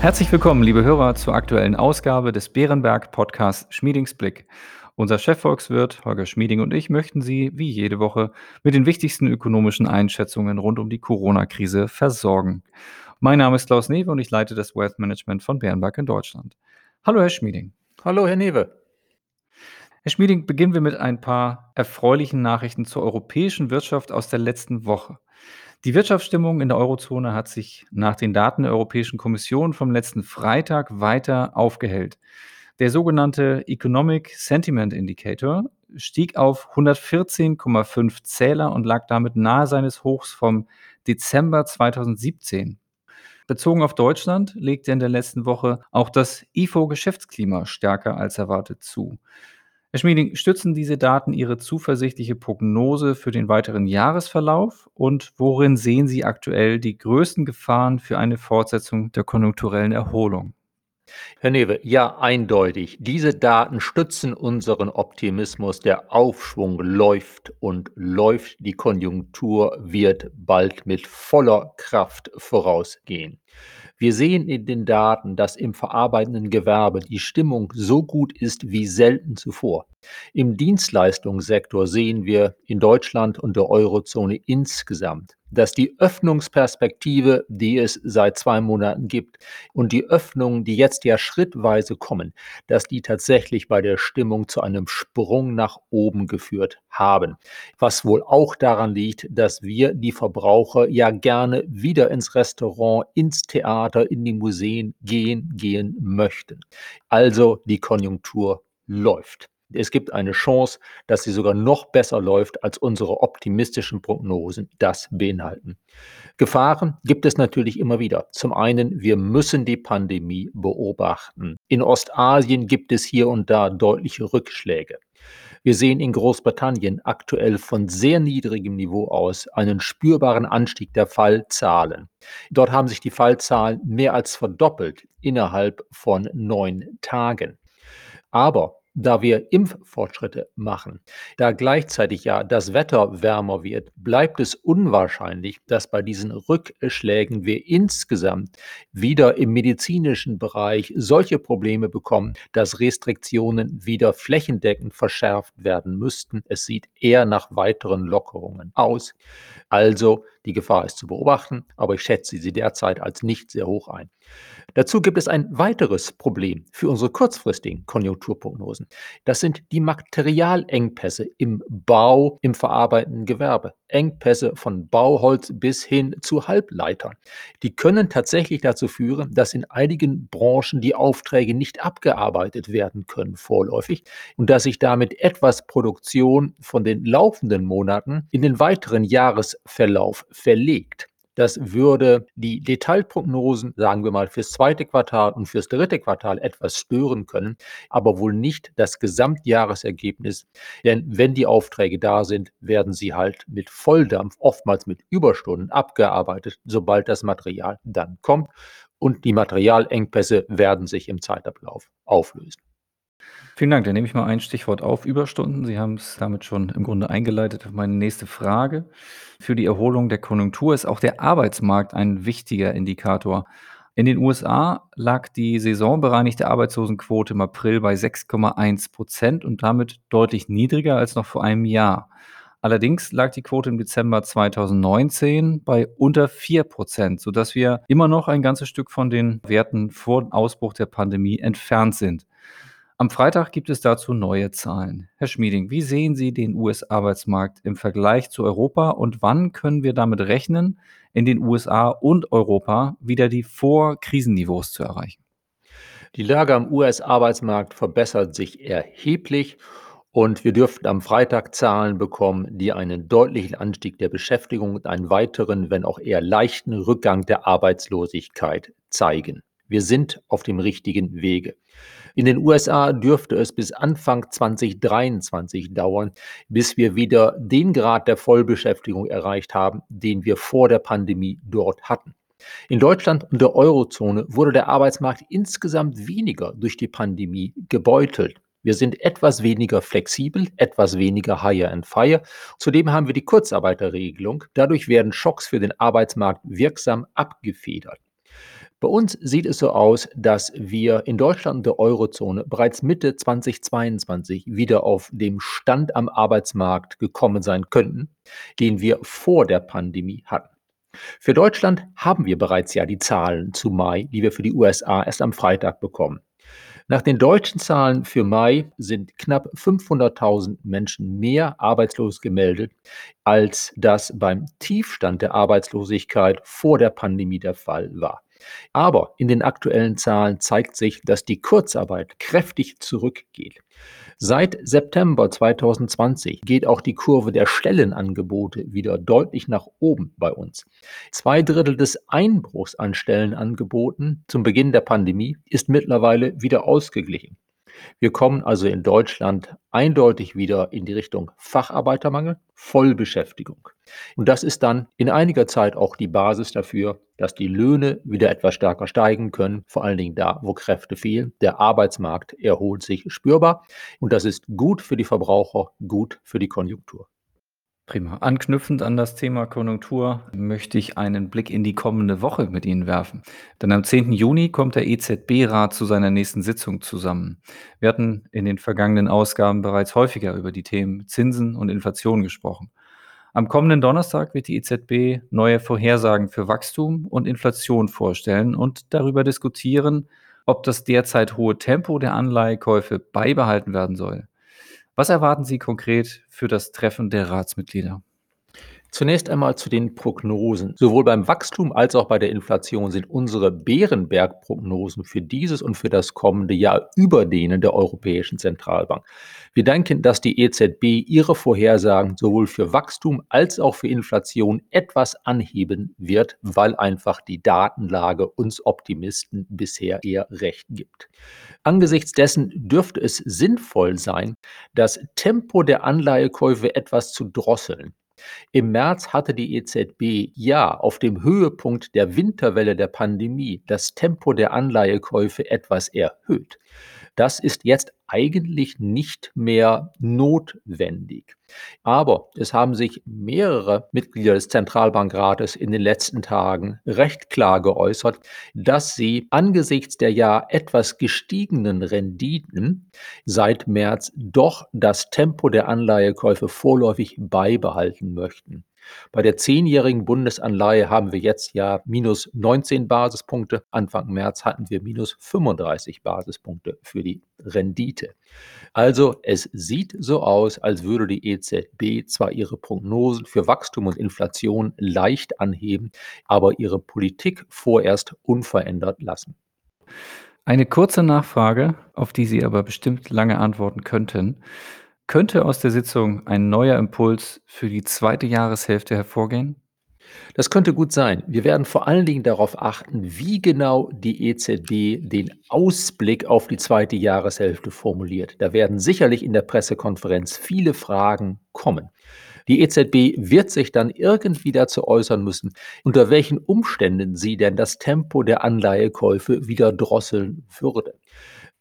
Herzlich willkommen, liebe Hörer, zur aktuellen Ausgabe des Bärenberg Podcasts Schmiedingsblick. Unser Chefvolkswirt Holger Schmieding und ich möchten Sie wie jede Woche mit den wichtigsten ökonomischen Einschätzungen rund um die Corona-Krise versorgen. Mein Name ist Klaus Newe und ich leite das Wealth Management von Bärenberg in Deutschland. Hallo, Herr Schmieding. Hallo, Herr Newe. Herr Schmieding, beginnen wir mit ein paar erfreulichen Nachrichten zur europäischen Wirtschaft aus der letzten Woche. Die Wirtschaftsstimmung in der Eurozone hat sich nach den Daten der Europäischen Kommission vom letzten Freitag weiter aufgehellt. Der sogenannte Economic Sentiment Indicator stieg auf 114,5 Zähler und lag damit nahe seines Hochs vom Dezember 2017. Bezogen auf Deutschland legte in der letzten Woche auch das IFO-Geschäftsklima stärker als erwartet zu. Herr Schmieding, stützen diese Daten Ihre zuversichtliche Prognose für den weiteren Jahresverlauf und worin sehen Sie aktuell die größten Gefahren für eine Fortsetzung der konjunkturellen Erholung? Herr Newe, ja, eindeutig. Diese Daten stützen unseren Optimismus. Der Aufschwung läuft und läuft. Die Konjunktur wird bald mit voller Kraft vorausgehen. Wir sehen in den Daten, dass im verarbeitenden Gewerbe die Stimmung so gut ist wie selten zuvor. Im Dienstleistungssektor sehen wir in Deutschland und der Eurozone insgesamt dass die Öffnungsperspektive, die es seit zwei Monaten gibt und die Öffnungen, die jetzt ja schrittweise kommen, dass die tatsächlich bei der Stimmung zu einem Sprung nach oben geführt haben. Was wohl auch daran liegt, dass wir die Verbraucher ja gerne wieder ins Restaurant, ins Theater, in die Museen gehen, gehen möchten. Also die Konjunktur läuft. Es gibt eine Chance, dass sie sogar noch besser läuft, als unsere optimistischen Prognosen das beinhalten. Gefahren gibt es natürlich immer wieder. Zum einen, wir müssen die Pandemie beobachten. In Ostasien gibt es hier und da deutliche Rückschläge. Wir sehen in Großbritannien aktuell von sehr niedrigem Niveau aus einen spürbaren Anstieg der Fallzahlen. Dort haben sich die Fallzahlen mehr als verdoppelt innerhalb von neun Tagen. Aber da wir Impffortschritte machen, da gleichzeitig ja das Wetter wärmer wird, bleibt es unwahrscheinlich, dass bei diesen Rückschlägen wir insgesamt wieder im medizinischen Bereich solche Probleme bekommen, dass Restriktionen wieder flächendeckend verschärft werden müssten. Es sieht eher nach weiteren Lockerungen aus. Also die Gefahr ist zu beobachten, aber ich schätze sie derzeit als nicht sehr hoch ein. Dazu gibt es ein weiteres Problem für unsere kurzfristigen Konjunkturprognosen. Das sind die Materialengpässe im Bau, im verarbeitenden Gewerbe. Engpässe von Bauholz bis hin zu Halbleitern. Die können tatsächlich dazu führen, dass in einigen Branchen die Aufträge nicht abgearbeitet werden können vorläufig und dass sich damit etwas Produktion von den laufenden Monaten in den weiteren Jahresverlauf verlegt. Das würde die Detailprognosen, sagen wir mal, fürs zweite Quartal und fürs dritte Quartal etwas stören können, aber wohl nicht das Gesamtjahresergebnis. Denn wenn die Aufträge da sind, werden sie halt mit Volldampf, oftmals mit Überstunden abgearbeitet, sobald das Material dann kommt. Und die Materialengpässe werden sich im Zeitablauf auflösen. Vielen Dank. Dann nehme ich mal ein Stichwort auf, Überstunden. Sie haben es damit schon im Grunde eingeleitet meine nächste Frage. Für die Erholung der Konjunktur ist auch der Arbeitsmarkt ein wichtiger Indikator. In den USA lag die saisonbereinigte Arbeitslosenquote im April bei 6,1 Prozent und damit deutlich niedriger als noch vor einem Jahr. Allerdings lag die Quote im Dezember 2019 bei unter 4 Prozent, sodass wir immer noch ein ganzes Stück von den Werten vor Ausbruch der Pandemie entfernt sind. Am Freitag gibt es dazu neue Zahlen. Herr Schmieding, wie sehen Sie den US-Arbeitsmarkt im Vergleich zu Europa und wann können wir damit rechnen, in den USA und Europa wieder die Vor-Krisenniveaus zu erreichen? Die Lage am US-Arbeitsmarkt verbessert sich erheblich und wir dürften am Freitag Zahlen bekommen, die einen deutlichen Anstieg der Beschäftigung und einen weiteren, wenn auch eher leichten Rückgang der Arbeitslosigkeit zeigen. Wir sind auf dem richtigen Wege. In den USA dürfte es bis Anfang 2023 dauern, bis wir wieder den Grad der Vollbeschäftigung erreicht haben, den wir vor der Pandemie dort hatten. In Deutschland und der Eurozone wurde der Arbeitsmarkt insgesamt weniger durch die Pandemie gebeutelt. Wir sind etwas weniger flexibel, etwas weniger higher and fire. Zudem haben wir die Kurzarbeiterregelung. Dadurch werden Schocks für den Arbeitsmarkt wirksam abgefedert. Bei uns sieht es so aus, dass wir in Deutschland und der Eurozone bereits Mitte 2022 wieder auf dem Stand am Arbeitsmarkt gekommen sein könnten, den wir vor der Pandemie hatten. Für Deutschland haben wir bereits ja die Zahlen zu Mai, die wir für die USA erst am Freitag bekommen. Nach den deutschen Zahlen für Mai sind knapp 500.000 Menschen mehr arbeitslos gemeldet, als das beim Tiefstand der Arbeitslosigkeit vor der Pandemie der Fall war. Aber in den aktuellen Zahlen zeigt sich, dass die Kurzarbeit kräftig zurückgeht. Seit September 2020 geht auch die Kurve der Stellenangebote wieder deutlich nach oben bei uns. Zwei Drittel des Einbruchs an Stellenangeboten zum Beginn der Pandemie ist mittlerweile wieder ausgeglichen. Wir kommen also in Deutschland eindeutig wieder in die Richtung Facharbeitermangel, Vollbeschäftigung. Und das ist dann in einiger Zeit auch die Basis dafür, dass die Löhne wieder etwas stärker steigen können, vor allen Dingen da, wo Kräfte fehlen. Der Arbeitsmarkt erholt sich spürbar und das ist gut für die Verbraucher, gut für die Konjunktur. Prima. Anknüpfend an das Thema Konjunktur möchte ich einen Blick in die kommende Woche mit Ihnen werfen. Denn am 10. Juni kommt der EZB-Rat zu seiner nächsten Sitzung zusammen. Wir hatten in den vergangenen Ausgaben bereits häufiger über die Themen Zinsen und Inflation gesprochen. Am kommenden Donnerstag wird die EZB neue Vorhersagen für Wachstum und Inflation vorstellen und darüber diskutieren, ob das derzeit hohe Tempo der Anleihekäufe beibehalten werden soll. Was erwarten Sie konkret für das Treffen der Ratsmitglieder? Zunächst einmal zu den Prognosen. Sowohl beim Wachstum als auch bei der Inflation sind unsere Bärenberg-Prognosen für dieses und für das kommende Jahr über denen der Europäischen Zentralbank. Wir denken, dass die EZB ihre Vorhersagen sowohl für Wachstum als auch für Inflation etwas anheben wird, weil einfach die Datenlage uns Optimisten bisher eher recht gibt. Angesichts dessen dürfte es sinnvoll sein, das Tempo der Anleihekäufe etwas zu drosseln. Im März hatte die EZB ja auf dem Höhepunkt der Winterwelle der Pandemie das Tempo der Anleihekäufe etwas erhöht. Das ist jetzt eigentlich nicht mehr notwendig. Aber es haben sich mehrere Mitglieder des Zentralbankrates in den letzten Tagen recht klar geäußert, dass sie angesichts der ja etwas gestiegenen Renditen seit März doch das Tempo der Anleihekäufe vorläufig beibehalten möchten. Bei der zehnjährigen Bundesanleihe haben wir jetzt ja minus 19 Basispunkte. Anfang März hatten wir minus 35 Basispunkte für die Rendite. Also es sieht so aus, als würde die EZB zwar ihre Prognosen für Wachstum und Inflation leicht anheben, aber ihre Politik vorerst unverändert lassen. Eine kurze Nachfrage, auf die Sie aber bestimmt lange antworten könnten. Könnte aus der Sitzung ein neuer Impuls für die zweite Jahreshälfte hervorgehen? Das könnte gut sein. Wir werden vor allen Dingen darauf achten, wie genau die EZB den Ausblick auf die zweite Jahreshälfte formuliert. Da werden sicherlich in der Pressekonferenz viele Fragen kommen. Die EZB wird sich dann irgendwie dazu äußern müssen, unter welchen Umständen sie denn das Tempo der Anleihekäufe wieder drosseln würde.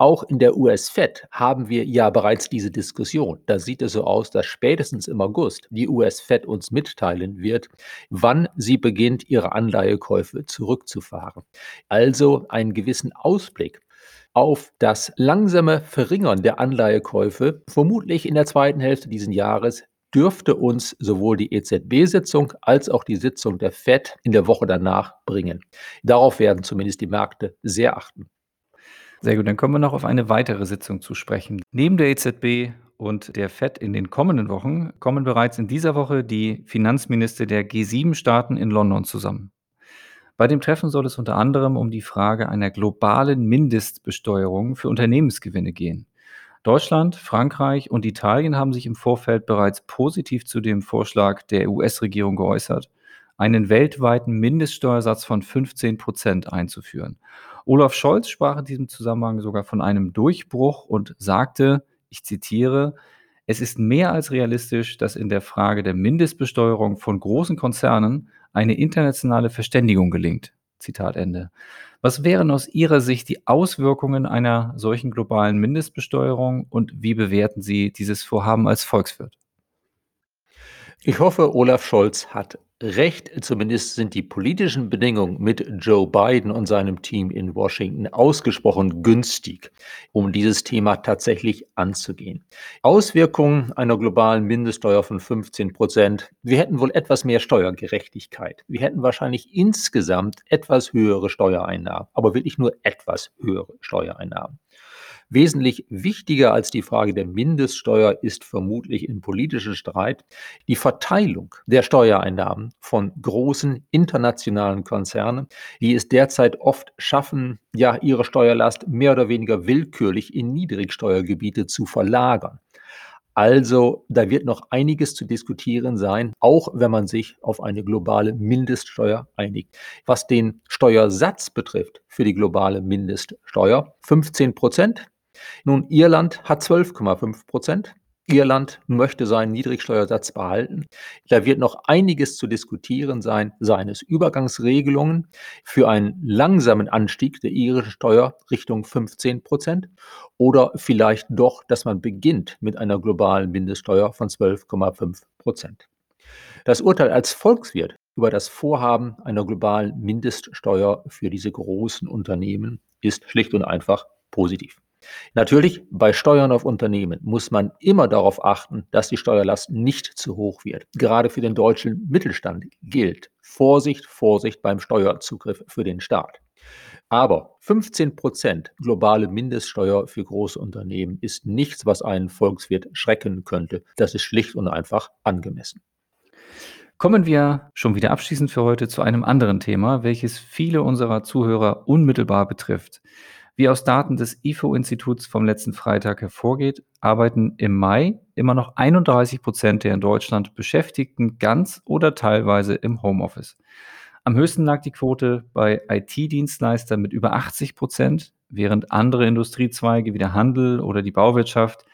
Auch in der US-Fed haben wir ja bereits diese Diskussion. Da sieht es so aus, dass spätestens im August die US-Fed uns mitteilen wird, wann sie beginnt, ihre Anleihekäufe zurückzufahren. Also einen gewissen Ausblick auf das langsame Verringern der Anleihekäufe, vermutlich in der zweiten Hälfte dieses Jahres, dürfte uns sowohl die EZB-Sitzung als auch die Sitzung der Fed in der Woche danach bringen. Darauf werden zumindest die Märkte sehr achten. Sehr gut, dann kommen wir noch auf eine weitere Sitzung zu sprechen. Neben der EZB und der FED in den kommenden Wochen kommen bereits in dieser Woche die Finanzminister der G7-Staaten in London zusammen. Bei dem Treffen soll es unter anderem um die Frage einer globalen Mindestbesteuerung für Unternehmensgewinne gehen. Deutschland, Frankreich und Italien haben sich im Vorfeld bereits positiv zu dem Vorschlag der US-Regierung geäußert, einen weltweiten Mindeststeuersatz von 15 Prozent einzuführen. Olaf Scholz sprach in diesem Zusammenhang sogar von einem Durchbruch und sagte, ich zitiere, es ist mehr als realistisch, dass in der Frage der Mindestbesteuerung von großen Konzernen eine internationale Verständigung gelingt. Zitat Ende. Was wären aus Ihrer Sicht die Auswirkungen einer solchen globalen Mindestbesteuerung und wie bewerten Sie dieses Vorhaben als Volkswirt? Ich hoffe, Olaf Scholz hat recht. Zumindest sind die politischen Bedingungen mit Joe Biden und seinem Team in Washington ausgesprochen günstig, um dieses Thema tatsächlich anzugehen. Auswirkungen einer globalen Mindeststeuer von 15 Prozent. Wir hätten wohl etwas mehr Steuergerechtigkeit. Wir hätten wahrscheinlich insgesamt etwas höhere Steuereinnahmen, aber wirklich nur etwas höhere Steuereinnahmen. Wesentlich wichtiger als die Frage der Mindeststeuer ist vermutlich im politischen Streit die Verteilung der Steuereinnahmen von großen internationalen Konzernen, die es derzeit oft schaffen, ja, ihre Steuerlast mehr oder weniger willkürlich in Niedrigsteuergebiete zu verlagern. Also da wird noch einiges zu diskutieren sein, auch wenn man sich auf eine globale Mindeststeuer einigt. Was den Steuersatz betrifft für die globale Mindeststeuer, 15 Prozent nun, Irland hat 12,5 Prozent. Irland möchte seinen Niedrigsteuersatz behalten. Da wird noch einiges zu diskutieren sein, seien es Übergangsregelungen für einen langsamen Anstieg der irischen Steuer Richtung 15 Prozent oder vielleicht doch, dass man beginnt mit einer globalen Mindeststeuer von 12,5 Prozent. Das Urteil als Volkswirt über das Vorhaben einer globalen Mindeststeuer für diese großen Unternehmen ist schlicht und einfach positiv. Natürlich, bei Steuern auf Unternehmen muss man immer darauf achten, dass die Steuerlast nicht zu hoch wird. Gerade für den deutschen Mittelstand gilt Vorsicht, Vorsicht beim Steuerzugriff für den Staat. Aber 15 Prozent globale Mindeststeuer für große Unternehmen ist nichts, was einen Volkswirt schrecken könnte. Das ist schlicht und einfach angemessen. Kommen wir schon wieder abschließend für heute zu einem anderen Thema, welches viele unserer Zuhörer unmittelbar betrifft. Wie aus Daten des IFO-Instituts vom letzten Freitag hervorgeht, arbeiten im Mai immer noch 31 Prozent der in Deutschland Beschäftigten ganz oder teilweise im Homeoffice. Am höchsten lag die Quote bei IT-Dienstleistern mit über 80 Prozent, während andere Industriezweige wie der Handel oder die Bauwirtschaft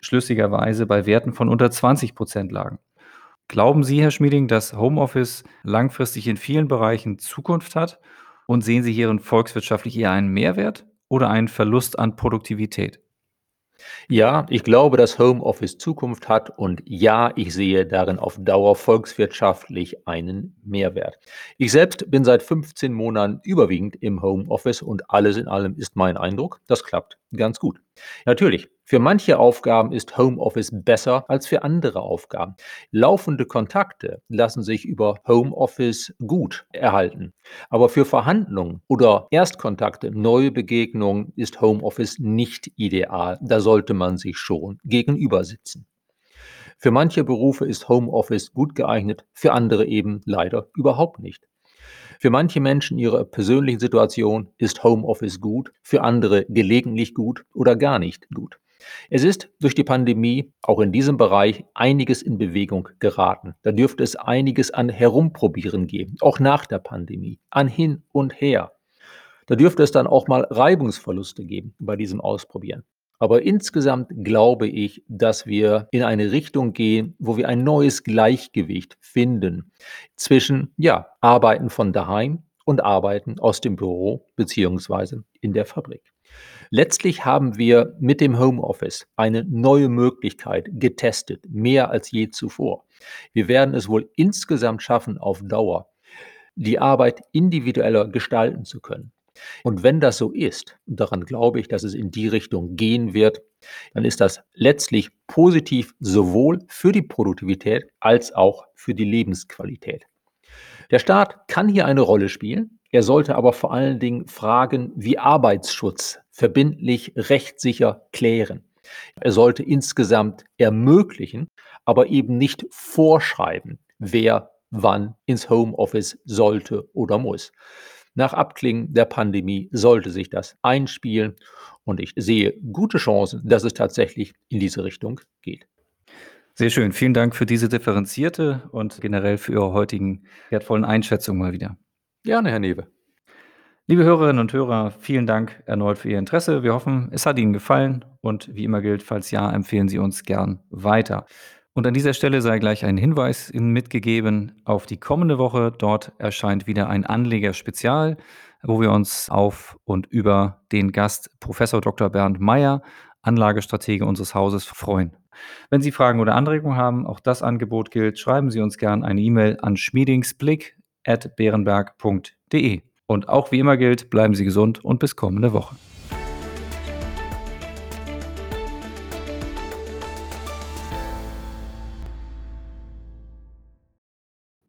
schlüssigerweise bei Werten von unter 20 Prozent lagen. Glauben Sie, Herr Schmieding, dass Homeoffice langfristig in vielen Bereichen Zukunft hat? Und sehen Sie hierin volkswirtschaftlich eher einen Mehrwert oder einen Verlust an Produktivität? Ja, ich glaube, dass Homeoffice Zukunft hat und ja, ich sehe darin auf Dauer volkswirtschaftlich einen Mehrwert. Ich selbst bin seit 15 Monaten überwiegend im Homeoffice und alles in allem ist mein Eindruck, das klappt ganz gut. Natürlich, für manche Aufgaben ist Homeoffice besser als für andere Aufgaben. Laufende Kontakte lassen sich über Homeoffice gut erhalten. Aber für Verhandlungen oder Erstkontakte, neue Begegnungen ist Homeoffice nicht ideal. Da sollte man sich schon gegenüber sitzen. Für manche Berufe ist Homeoffice gut geeignet, für andere eben leider überhaupt nicht. Für manche Menschen in ihrer persönlichen Situation ist Homeoffice gut, für andere gelegentlich gut oder gar nicht gut. Es ist durch die Pandemie auch in diesem Bereich einiges in Bewegung geraten. Da dürfte es einiges an Herumprobieren geben, auch nach der Pandemie, an hin und her. Da dürfte es dann auch mal Reibungsverluste geben bei diesem Ausprobieren. Aber insgesamt glaube ich, dass wir in eine Richtung gehen, wo wir ein neues Gleichgewicht finden zwischen, ja, Arbeiten von daheim und Arbeiten aus dem Büro beziehungsweise in der Fabrik. Letztlich haben wir mit dem Homeoffice eine neue Möglichkeit getestet, mehr als je zuvor. Wir werden es wohl insgesamt schaffen, auf Dauer die Arbeit individueller gestalten zu können. Und wenn das so ist, und daran glaube ich, dass es in die Richtung gehen wird, dann ist das letztlich positiv sowohl für die Produktivität als auch für die Lebensqualität. Der Staat kann hier eine Rolle spielen. Er sollte aber vor allen Dingen Fragen wie Arbeitsschutz verbindlich, rechtssicher klären. Er sollte insgesamt ermöglichen, aber eben nicht vorschreiben, wer wann ins Homeoffice sollte oder muss. Nach Abklingen der Pandemie sollte sich das einspielen und ich sehe gute Chancen, dass es tatsächlich in diese Richtung geht. Sehr schön. Vielen Dank für diese differenzierte und generell für Ihre heutigen wertvollen Einschätzungen mal wieder. Gerne, Herr Newe. Liebe Hörerinnen und Hörer, vielen Dank erneut für Ihr Interesse. Wir hoffen, es hat Ihnen gefallen und wie immer gilt, falls ja, empfehlen Sie uns gern weiter. Und an dieser Stelle sei gleich ein Hinweis mitgegeben auf die kommende Woche. Dort erscheint wieder ein Anleger-Spezial, wo wir uns auf und über den Gast Professor Dr. Bernd Meyer, Anlagestratege unseres Hauses, freuen. Wenn Sie Fragen oder Anregungen haben, auch das Angebot gilt, schreiben Sie uns gern eine E-Mail an schmiedingsblick@beerenberg.de. Und auch wie immer gilt, bleiben Sie gesund und bis kommende Woche.